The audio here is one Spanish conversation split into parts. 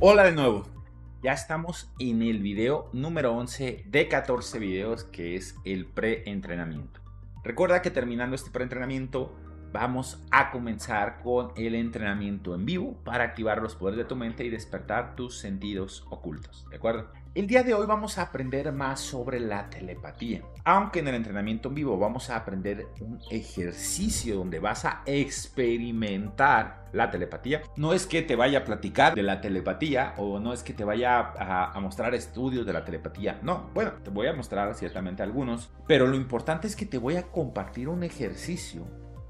Hola de nuevo. Ya estamos en el video número 11 de 14 videos que es el pre-entrenamiento. Recuerda que terminando este pre-entrenamiento vamos a comenzar con el entrenamiento en vivo para activar los poderes de tu mente y despertar tus sentidos ocultos. ¿De acuerdo? El día de hoy vamos a aprender más sobre la telepatía. Aunque en el entrenamiento en vivo vamos a aprender un ejercicio donde vas a experimentar la telepatía. No es que te vaya a platicar de la telepatía o no es que te vaya a, a, mostrar estudios de la telepatía. No, bueno, te voy a mostrar ciertamente algunos, pero lo importante es que te voy a compartir un ejercicio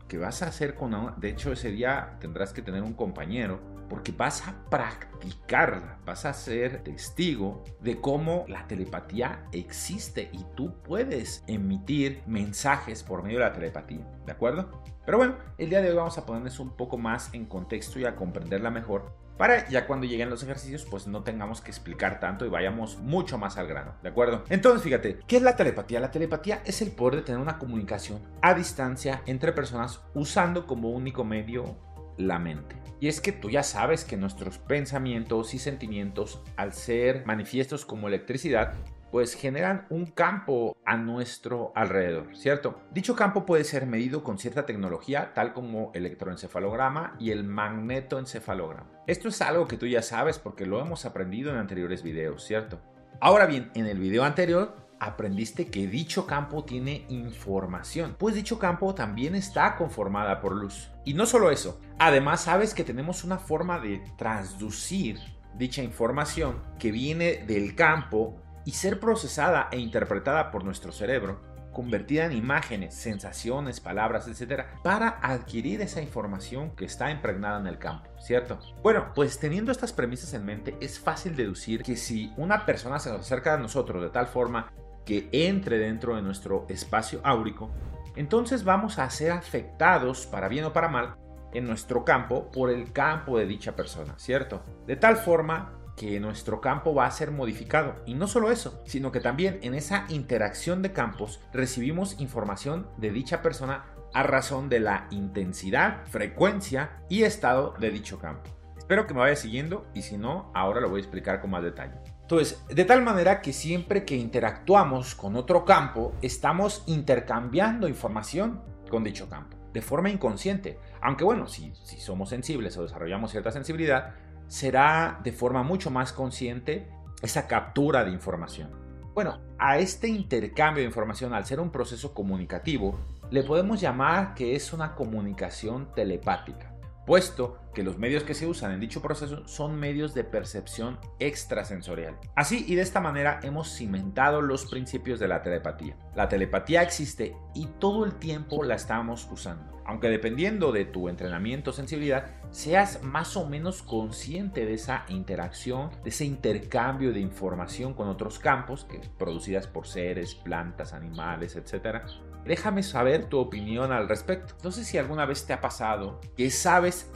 que vas a hacer con... De hecho, ese día tendrás que tener un compañero porque vas a practicarla, vas a ser testigo de cómo la telepatía existe y tú puedes emitir mensajes por medio de la telepatía, ¿de acuerdo? Pero bueno, el día de hoy vamos a ponernos un poco más en contexto y a comprenderla mejor para ya cuando lleguen los ejercicios pues no tengamos que explicar tanto y vayamos mucho más al grano, ¿de acuerdo? Entonces fíjate, ¿qué es la telepatía? La telepatía es el poder de tener una comunicación a distancia entre personas usando como único medio la mente. Y es que tú ya sabes que nuestros pensamientos y sentimientos, al ser manifiestos como electricidad, pues generan un campo a nuestro alrededor, ¿cierto? Dicho campo puede ser medido con cierta tecnología, tal como electroencefalograma y el magnetoencefalograma. Esto es algo que tú ya sabes porque lo hemos aprendido en anteriores videos, ¿cierto? Ahora bien, en el video anterior aprendiste que dicho campo tiene información, pues dicho campo también está conformada por luz. Y no solo eso, además sabes que tenemos una forma de transducir dicha información que viene del campo y ser procesada e interpretada por nuestro cerebro, convertida en imágenes, sensaciones, palabras, etc., para adquirir esa información que está impregnada en el campo, ¿cierto? Bueno, pues teniendo estas premisas en mente, es fácil deducir que si una persona se acerca a nosotros de tal forma que entre dentro de nuestro espacio áurico, entonces vamos a ser afectados, para bien o para mal, en nuestro campo por el campo de dicha persona, ¿cierto? De tal forma que nuestro campo va a ser modificado. Y no solo eso, sino que también en esa interacción de campos recibimos información de dicha persona a razón de la intensidad, frecuencia y estado de dicho campo. Espero que me vaya siguiendo y si no, ahora lo voy a explicar con más detalle. Entonces, de tal manera que siempre que interactuamos con otro campo, estamos intercambiando información con dicho campo, de forma inconsciente. Aunque bueno, si, si somos sensibles o desarrollamos cierta sensibilidad, será de forma mucho más consciente esa captura de información. Bueno, a este intercambio de información, al ser un proceso comunicativo, le podemos llamar que es una comunicación telepática, puesto que los medios que se usan en dicho proceso son medios de percepción extrasensorial. Así y de esta manera hemos cimentado los principios de la telepatía. La telepatía existe y todo el tiempo la estamos usando aunque dependiendo de tu entrenamiento o sensibilidad, seas más o menos consciente de esa interacción, de ese intercambio de información con otros campos, que producidas por seres, plantas, animales, etc. Déjame saber tu opinión al respecto. No sé si alguna vez te ha pasado que sabes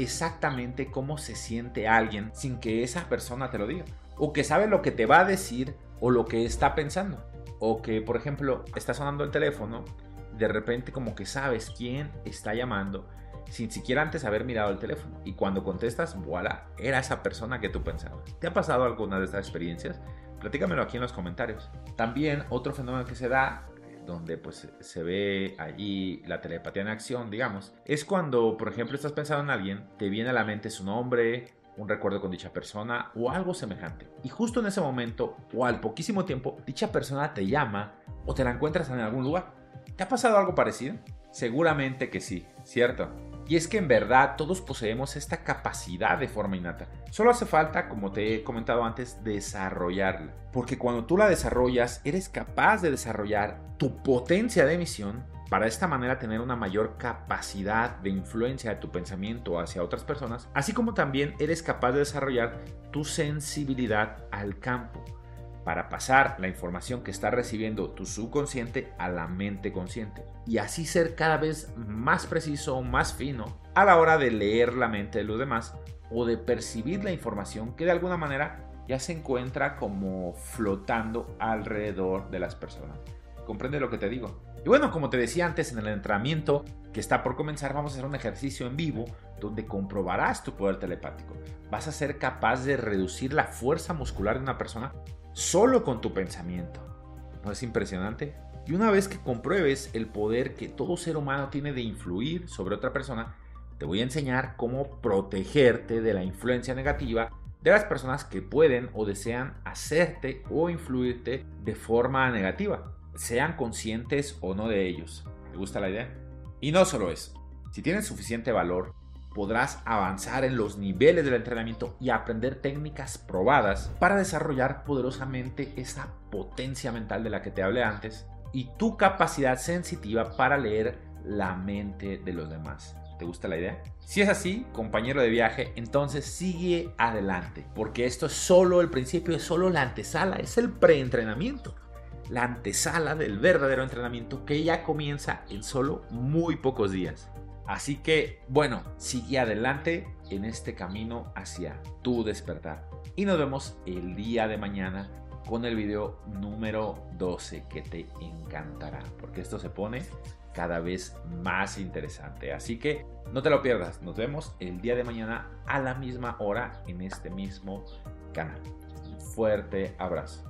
exactamente cómo se siente alguien sin que esa persona te lo diga. O que sabe lo que te va a decir o lo que está pensando. O que, por ejemplo, está sonando el teléfono de repente como que sabes quién está llamando sin siquiera antes haber mirado el teléfono. Y cuando contestas, voilà, era esa persona que tú pensabas. ¿Te ha pasado alguna de estas experiencias? Platícamelo aquí en los comentarios. También otro fenómeno que se da donde pues se ve allí la telepatía en acción, digamos, es cuando, por ejemplo, estás pensando en alguien, te viene a la mente su nombre, un recuerdo con dicha persona o algo semejante. Y justo en ese momento o al poquísimo tiempo, dicha persona te llama o te la encuentras en algún lugar. ¿Te ha pasado algo parecido? Seguramente que sí, ¿cierto? Y es que en verdad todos poseemos esta capacidad de forma innata. Solo hace falta, como te he comentado antes, desarrollarla. Porque cuando tú la desarrollas, eres capaz de desarrollar tu potencia de emisión para de esta manera tener una mayor capacidad de influencia de tu pensamiento hacia otras personas, así como también eres capaz de desarrollar tu sensibilidad al campo para pasar la información que está recibiendo tu subconsciente a la mente consciente y así ser cada vez más preciso, más fino a la hora de leer la mente de los demás o de percibir la información que de alguna manera ya se encuentra como flotando alrededor de las personas. Comprende lo que te digo. Y bueno, como te decía antes, en el entrenamiento que está por comenzar, vamos a hacer un ejercicio en vivo donde comprobarás tu poder telepático. Vas a ser capaz de reducir la fuerza muscular de una persona solo con tu pensamiento. ¿No es impresionante? Y una vez que compruebes el poder que todo ser humano tiene de influir sobre otra persona, te voy a enseñar cómo protegerte de la influencia negativa de las personas que pueden o desean hacerte o influirte de forma negativa, sean conscientes o no de ellos. ¿Te gusta la idea? Y no solo eso, si tienes suficiente valor, podrás avanzar en los niveles del entrenamiento y aprender técnicas probadas para desarrollar poderosamente esa potencia mental de la que te hablé antes y tu capacidad sensitiva para leer la mente de los demás. ¿Te gusta la idea? Si es así, compañero de viaje, entonces sigue adelante, porque esto es solo el principio, es solo la antesala, es el preentrenamiento. La antesala del verdadero entrenamiento que ya comienza en solo muy pocos días. Así que, bueno, sigue adelante en este camino hacia tu despertar. Y nos vemos el día de mañana con el video número 12 que te encantará, porque esto se pone cada vez más interesante. Así que no te lo pierdas, nos vemos el día de mañana a la misma hora en este mismo canal. Un fuerte abrazo.